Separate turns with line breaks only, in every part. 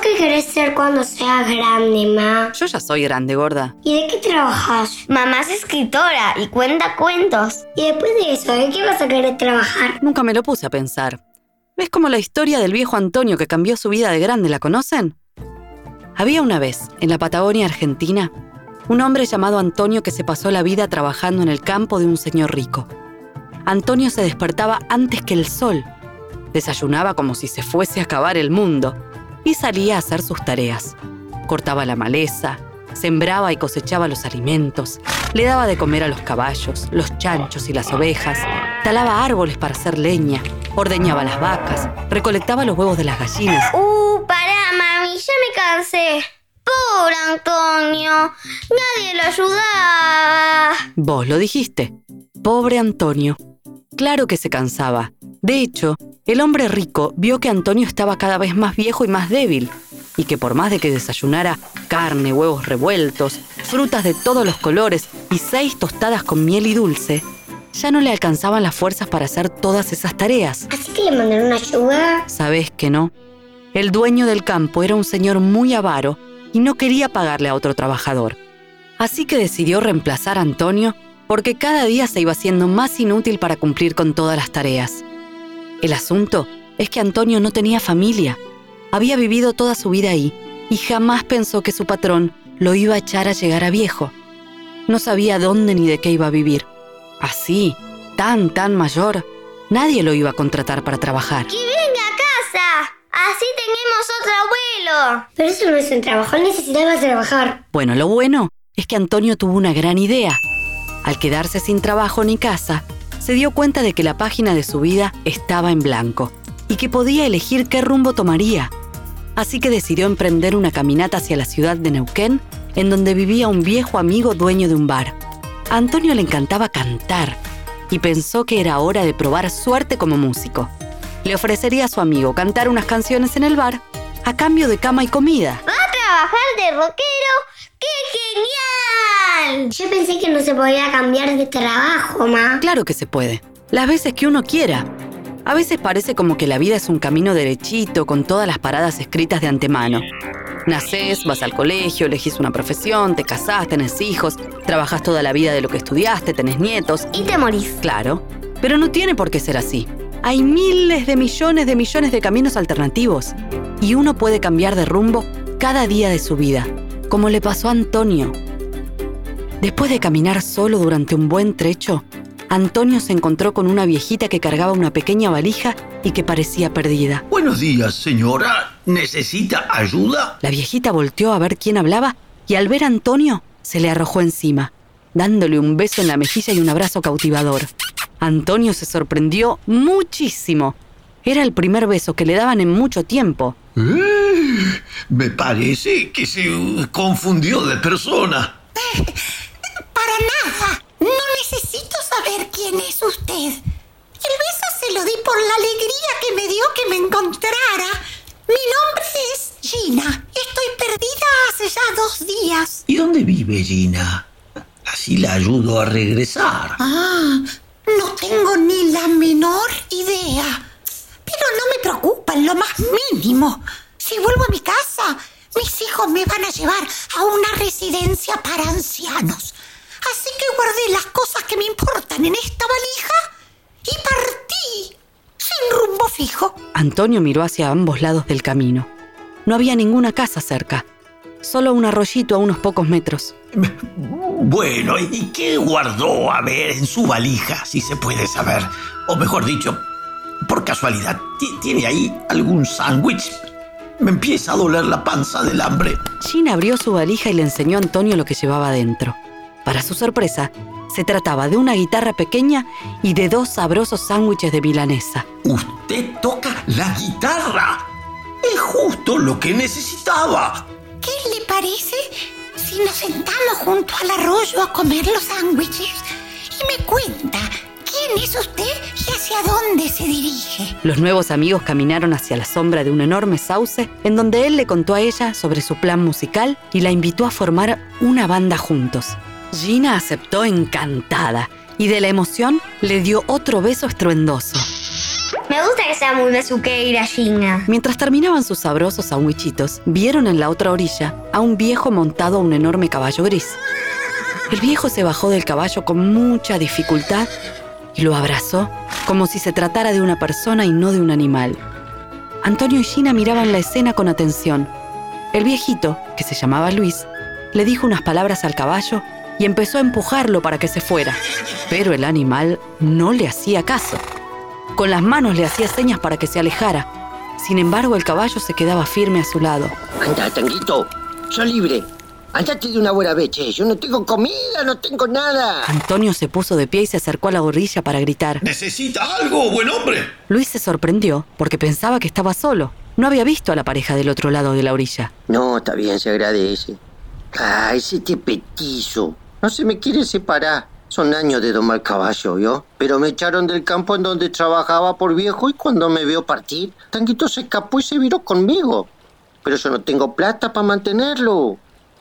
qué querés ser cuando seas grande, ma?
Yo ya soy grande, gorda.
¿Y de qué trabajas?
Mamá es escritora y cuenta cuentos.
Y después de eso, ¿de qué vas a querer trabajar?
Nunca me lo puse a pensar. ¿Ves como la historia del viejo Antonio que cambió su vida de grande? ¿La conocen? Había una vez, en la Patagonia Argentina, un hombre llamado Antonio que se pasó la vida trabajando en el campo de un señor rico. Antonio se despertaba antes que el sol, desayunaba como si se fuese a acabar el mundo y salía a hacer sus tareas. Cortaba la maleza, sembraba y cosechaba los alimentos, le daba de comer a los caballos, los chanchos y las ovejas, talaba árboles para hacer leña, ordeñaba las vacas, recolectaba los huevos de las gallinas.
Uh, pará, mami, ya me cansé. Pobre Antonio, nadie lo ayudaba.
Vos lo dijiste. Pobre Antonio. Claro que se cansaba. De hecho, el hombre rico vio que Antonio estaba cada vez más viejo y más débil, y que por más de que desayunara carne, huevos revueltos, frutas de todos los colores y seis tostadas con miel y dulce, ya no le alcanzaban las fuerzas para hacer todas esesas tareas.
¿Así que le mandaron ayuda?
Sabes que no. El dueño del campo era un señor muy avaro y no quería pagarle a otro trabajador. Así que decidió reemplazar a Antonio porque cada día se iba haciendo más inútil para cumplir con todas las tareas. El asunto es que Antonio no tenía familia. Había vivido toda su vida ahí y jamás pensó que su patrón lo iba a echar a llegar a viejo. No sabía dónde ni de qué iba a vivir. Así, tan, tan mayor, nadie lo iba a contratar para trabajar.
¡Que venga a casa! Así tenemos otro abuelo.
Pero eso no es un trabajo, él necesitaba trabajar.
Bueno, lo bueno es que Antonio tuvo una gran idea. Al quedarse sin trabajo ni casa, se dio cuenta de que la página de su vida estaba en blanco y que podía elegir qué rumbo tomaría. Así que decidió emprender una caminata hacia la ciudad de Neuquén, en donde vivía un viejo amigo dueño de un bar. A Antonio le encantaba cantar y pensó que era hora de probar suerte como músico. Le ofrecería a su amigo cantar unas canciones en el bar a cambio de cama y comida.
¿Va a trabajar de rockero? ¡Qué genial!
Yo pensé que no se podía cambiar de trabajo, ma.
Claro que se puede. Las veces que uno quiera. A veces parece como que la vida es un camino derechito con todas las paradas escritas de antemano. Nacés, vas al colegio, elegís una profesión, te casás, tenés hijos, trabajas toda la vida de lo que estudiaste, tenés nietos.
Y te morís.
Claro, pero no tiene por qué ser así. Hay miles de millones de millones de caminos alternativos y uno puede cambiar de rumbo cada día de su vida, como le pasó a Antonio. Después de caminar solo durante un buen trecho, Antonio se encontró con una viejita que cargaba una pequeña valija y que parecía perdida.
Buenos días, señora. ¿Necesita ayuda?
La viejita volteó a ver quién hablaba y al ver a Antonio se le arrojó encima, dándole un beso en la mejilla y un abrazo cautivador. Antonio se sorprendió muchísimo. Era el primer beso que le daban en mucho tiempo.
Eh, me parece que se confundió de persona.
Para nada. No necesito saber quién es usted. El beso se lo di por la alegría que me dio que me encontrara. Mi nombre es Gina. Estoy perdida hace ya dos días.
¿Y dónde vive Gina? Así la ayudo a regresar.
Ah, no tengo ni la menor idea. Pero no me preocupa en lo más mínimo. Si vuelvo a mi casa, mis hijos me van a llevar a una residencia para ancianos. Así que guardé las cosas que me importan en esta valija y partí sin rumbo fijo.
Antonio miró hacia ambos lados del camino. No había ninguna casa cerca, solo un arroyito a unos pocos metros.
Bueno, ¿y qué guardó a ver en su valija, si se puede saber? O mejor dicho, por casualidad, ¿ti- ¿tiene ahí algún sándwich? Me empieza a doler la panza del hambre.
Gina abrió su valija y le enseñó a Antonio lo que llevaba dentro. Para su sorpresa, se trataba de una guitarra pequeña y de dos sabrosos sándwiches de milanesa.
Usted toca la guitarra. Es justo lo que necesitaba.
¿Qué le parece si nos sentamos junto al arroyo a comer los sándwiches y me cuenta quién es usted y hacia dónde se dirige?
Los nuevos amigos caminaron hacia la sombra de un enorme sauce en donde él le contó a ella sobre su plan musical y la invitó a formar una banda juntos. Gina aceptó encantada y de la emoción le dio otro beso estruendoso.
Me gusta que esa muy besuqueira, Gina.
Mientras terminaban sus sabrosos sandwichitos, vieron en la otra orilla a un viejo montado a un enorme caballo gris. El viejo se bajó del caballo con mucha dificultad y lo abrazó como si se tratara de una persona y no de un animal. Antonio y Gina miraban la escena con atención. El viejito, que se llamaba Luis, le dijo unas palabras al caballo y empezó a empujarlo para que se fuera. Pero el animal no le hacía caso. Con las manos le hacía señas para que se alejara. Sin embargo, el caballo se quedaba firme a su lado.
Anda, Tanguito, soy libre. Andate de una buena vez, che. Yo no tengo comida, no tengo nada.
Antonio se puso de pie y se acercó a la gorrilla para gritar.
¿Necesita algo, buen hombre?
Luis se sorprendió porque pensaba que estaba solo. No había visto a la pareja del otro lado de la orilla.
No, está bien, se agradece. Ay, ese te petizo. No se me quiere separar. Son años de domar caballo, ¿yo? Pero me echaron del campo en donde trabajaba por viejo y cuando me vio partir, Tanguito se escapó y se viró conmigo. Pero yo no tengo plata para mantenerlo.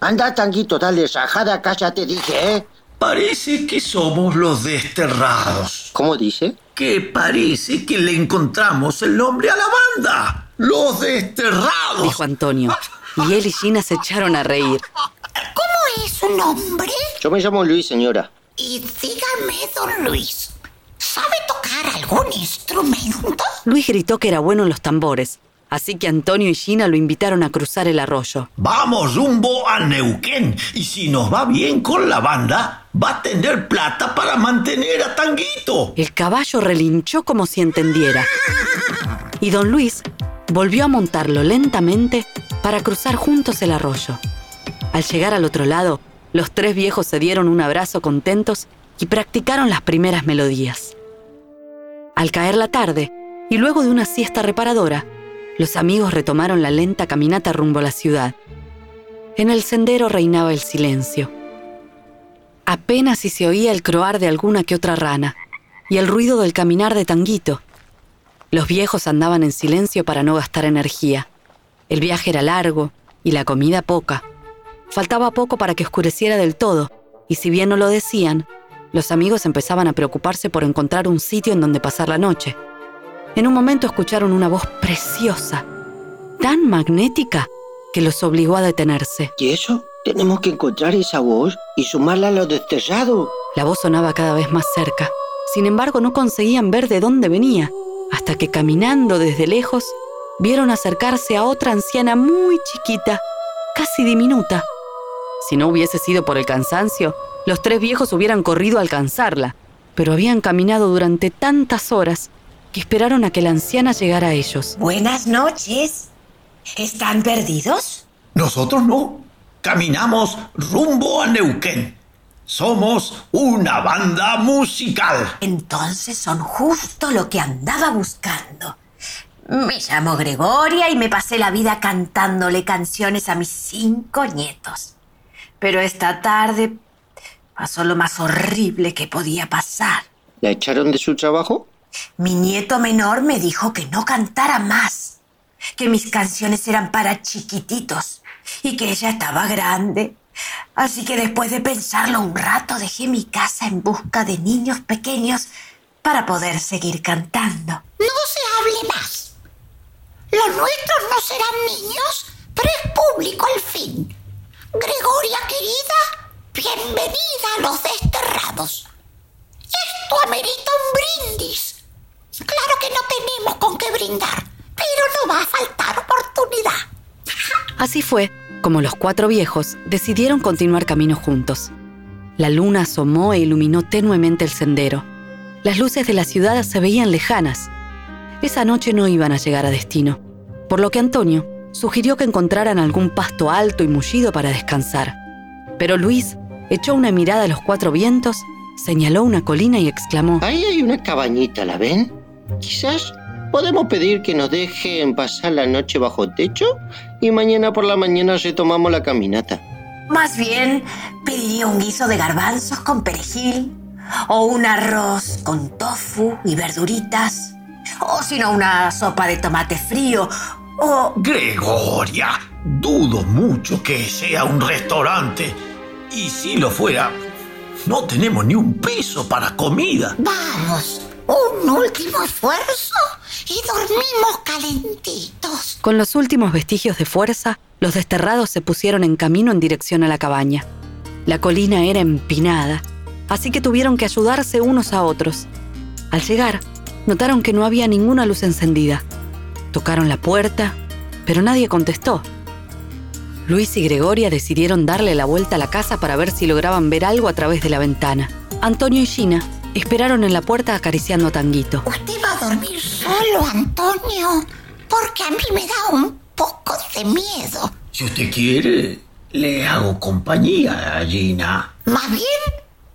Anda, Tanguito, dale rajada acá, ya te dije, ¿eh?
Parece que somos los desterrados.
¿Cómo dice?
Que parece que le encontramos el nombre a la banda. Los desterrados.
Dijo Antonio. Y él y Gina se echaron a reír.
¿Cómo es su nombre?
Yo me llamo Luis, señora.
Y dígame, don Luis, ¿sabe tocar algún instrumento?
Luis gritó que era bueno en los tambores, así que Antonio y Gina lo invitaron a cruzar el arroyo.
Vamos rumbo a Neuquén. Y si nos va bien con la banda, va a tener plata para mantener a Tanguito.
El caballo relinchó como si entendiera. Y don Luis volvió a montarlo lentamente para cruzar juntos el arroyo. Al llegar al otro lado, los tres viejos se dieron un abrazo contentos y practicaron las primeras melodías. Al caer la tarde, y luego de una siesta reparadora, los amigos retomaron la lenta caminata rumbo a la ciudad. En el sendero reinaba el silencio. Apenas si se oía el croar de alguna que otra rana y el ruido del caminar de Tanguito. Los viejos andaban en silencio para no gastar energía. El viaje era largo y la comida poca. Faltaba poco para que oscureciera del todo, y si bien no lo decían, los amigos empezaban a preocuparse por encontrar un sitio en donde pasar la noche. En un momento escucharon una voz preciosa, tan magnética, que los obligó a detenerse.
¿Y eso? Tenemos que encontrar esa voz y sumarla a los desterrados.
La voz sonaba cada vez más cerca. Sin embargo, no conseguían ver de dónde venía, hasta que caminando desde lejos, vieron acercarse a otra anciana muy chiquita, casi diminuta. Si no hubiese sido por el cansancio, los tres viejos hubieran corrido a alcanzarla, pero habían caminado durante tantas horas que esperaron a que la anciana llegara a ellos.
Buenas noches. ¿Están perdidos?
Nosotros no. Caminamos rumbo a Neuquén. Somos una banda musical.
Entonces son justo lo que andaba buscando. Me llamo Gregoria y me pasé la vida cantándole canciones a mis cinco nietos. Pero esta tarde pasó lo más horrible que podía pasar.
¿La echaron de su trabajo?
Mi nieto menor me dijo que no cantara más, que mis canciones eran para chiquititos y que ella estaba grande. Así que después de pensarlo un rato dejé mi casa en busca de niños pequeños para poder seguir cantando. No se hable más. Los nuestros no serán niños, pero es público al fin. Gregoria querida, bienvenida a los desterrados. Esto amerita un brindis. Claro que no tenemos con qué brindar, pero no va a faltar oportunidad.
Así fue como los cuatro viejos decidieron continuar camino juntos. La luna asomó e iluminó tenuemente el sendero. Las luces de la ciudad se veían lejanas. Esa noche no iban a llegar a destino, por lo que Antonio sugirió que encontraran algún pasto alto y mullido para descansar. Pero Luis echó una mirada a los cuatro vientos, señaló una colina y exclamó,
Ahí hay una cabañita, ¿la ven? Quizás podemos pedir que nos dejen pasar la noche bajo techo y mañana por la mañana retomamos la caminata.
Más bien, pediría un guiso de garbanzos con perejil, o un arroz con tofu y verduritas, o si no, una sopa de tomate frío, o...
Gregoria, dudo mucho que sea un restaurante. Y si lo fuera, no tenemos ni un peso para comida.
Vamos, Un último esfuerzo y dormimos calentitos.
Con los últimos vestigios de fuerza, los desterrados se pusieron en camino en dirección a la cabaña. La colina era empinada, así que tuvieron que ayudarse unos a otros. Al llegar, notaron que no había ninguna luz encendida. Tocaron la puerta, pero nadie contestó. Luis y Gregoria decidieron darle la vuelta a la casa para ver si lograban ver algo a través de la ventana. Antonio y Gina esperaron en la puerta acariciando a Tanguito.
¿Usted va a dormir solo, Antonio? Porque a mí me da un poco de miedo.
Si usted quiere, le hago compañía a Gina.
Más bien,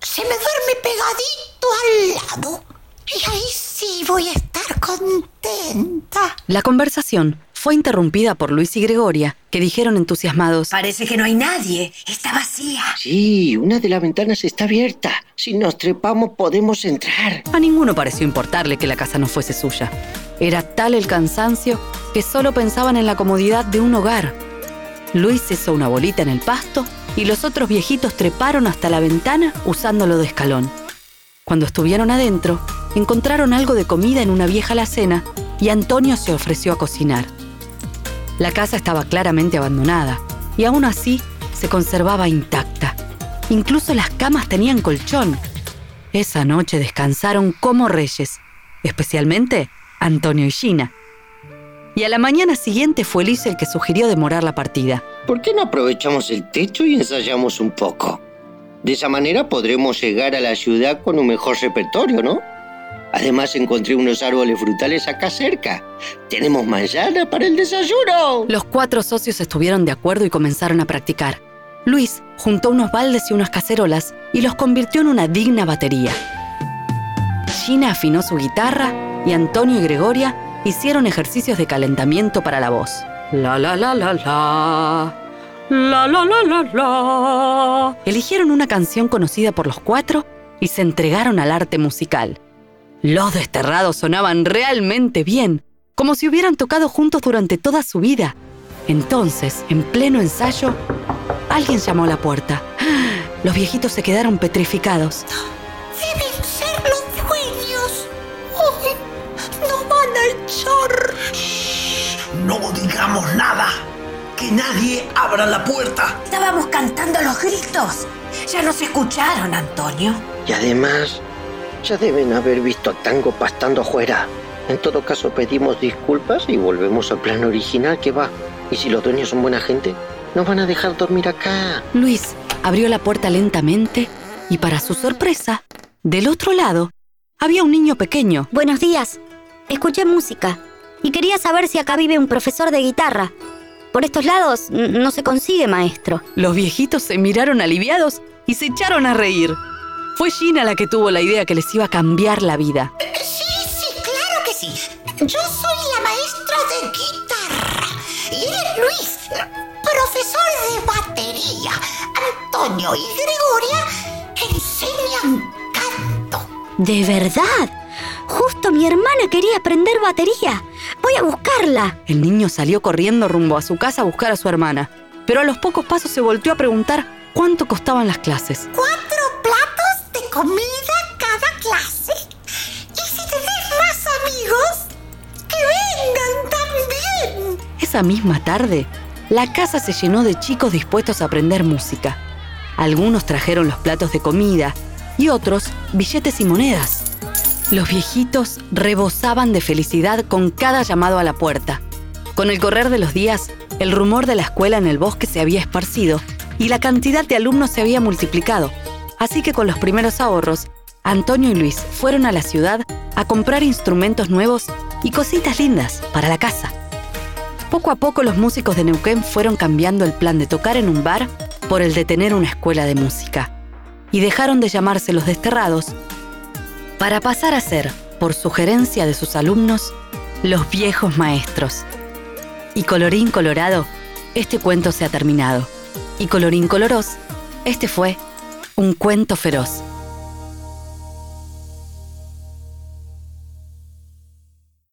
se me duerme pegadito al lado. Y ahí sí voy a estar contenta.
La conversación fue interrumpida por Luis y Gregoria, que dijeron entusiasmados,
Parece que no hay nadie. Está vacía.
Sí, una de las ventanas está abierta. Si nos trepamos podemos entrar.
A ninguno pareció importarle que la casa no fuese suya. Era tal el cansancio que solo pensaban en la comodidad de un hogar. Luis hizo una bolita en el pasto y los otros viejitos treparon hasta la ventana usándolo de escalón. Cuando estuvieron adentro, encontraron algo de comida en una vieja alacena y Antonio se ofreció a cocinar. La casa estaba claramente abandonada y aún así se conservaba intacta. Incluso las camas tenían colchón. Esa noche descansaron como reyes, especialmente Antonio y Gina. Y a la mañana siguiente fue Luis el que sugirió demorar la partida.
¿Por qué no aprovechamos el techo y ensayamos un poco? De esa manera podremos llegar a la ciudad con un mejor repertorio, ¿no? Además encontré unos árboles frutales acá cerca. Tenemos manzana para el desayuno.
Los cuatro socios estuvieron de acuerdo y comenzaron a practicar. Luis juntó unos baldes y unas cacerolas y los convirtió en una digna batería. Gina afinó su guitarra y Antonio y Gregoria hicieron ejercicios de calentamiento para la voz. La la la la la. La la la la la. Eligieron una canción conocida por los cuatro y se entregaron al arte musical. Los desterrados sonaban realmente bien, como si hubieran tocado juntos durante toda su vida. Entonces, en pleno ensayo, alguien llamó a la puerta. Los viejitos se quedaron petrificados.
Deben ser los dueños. Uy, no van a echar.
No digamos nada. Que nadie abra la puerta.
Estábamos cantando los gritos. Ya nos escucharon, Antonio.
Y además, ya deben haber visto a Tango pastando afuera. En todo caso, pedimos disculpas y volvemos al plan original que va. Y si los dueños son buena gente, nos van a dejar dormir acá.
Luis abrió la puerta lentamente y para su sorpresa, del otro lado, había un niño pequeño.
Buenos días. Escuché música y quería saber si acá vive un profesor de guitarra. Por estos lados no se consigue maestro.
Los viejitos se miraron aliviados y se echaron a reír. Fue Gina la que tuvo la idea que les iba a cambiar la vida.
Sí, sí, claro que sí. Yo soy la maestra de guitarra. Y él es Luis, profesor de batería. Antonio y Gregoria enseñan canto.
¿De verdad? Justo mi hermana quería aprender batería. Voy a buscarla.
El niño salió corriendo rumbo a su casa a buscar a su hermana, pero a los pocos pasos se volteó a preguntar cuánto costaban las clases.
De comida cada clase. Y si tenés más amigos, que vengan también.
Esa misma tarde, la casa se llenó de chicos dispuestos a aprender música. Algunos trajeron los platos de comida y otros billetes y monedas. Los viejitos rebosaban de felicidad con cada llamado a la puerta. Con el correr de los días, el rumor de la escuela en el bosque se había esparcido y la cantidad de alumnos se había multiplicado. Así que con los primeros ahorros, Antonio y Luis fueron a la ciudad a comprar instrumentos nuevos y cositas lindas para la casa. Poco a poco los músicos de Neuquén fueron cambiando el plan de tocar en un bar por el de tener una escuela de música. Y dejaron de llamarse los desterrados para pasar a ser, por sugerencia de sus alumnos, los viejos maestros. Y colorín colorado, este cuento se ha terminado. Y colorín coloros, este fue un cuento feroz